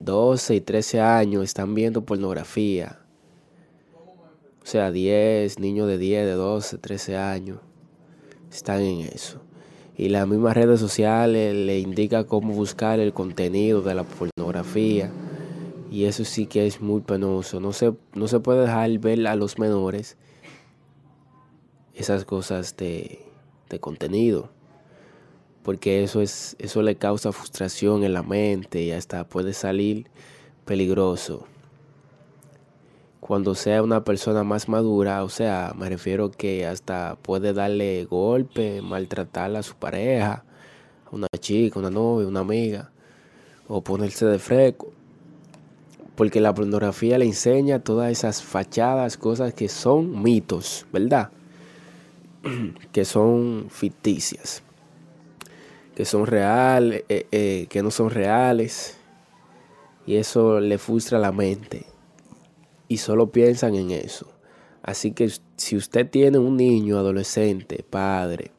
12 y 13 años están viendo pornografía. O sea, 10, niños de 10, de 12, 13 años están en eso. Y las mismas redes sociales le indican cómo buscar el contenido de la pornografía. Y eso sí que es muy penoso. No se, no se puede dejar ver a los menores esas cosas de, de contenido porque eso es eso le causa frustración en la mente y hasta puede salir peligroso. Cuando sea una persona más madura, o sea, me refiero que hasta puede darle golpe, maltratar a su pareja, a una chica, una novia, una amiga, o ponerse de fresco. Porque la pornografía le enseña todas esas fachadas, cosas que son mitos, ¿verdad? que son ficticias que son reales, eh, eh, que no son reales. Y eso le frustra la mente. Y solo piensan en eso. Así que si usted tiene un niño, adolescente, padre,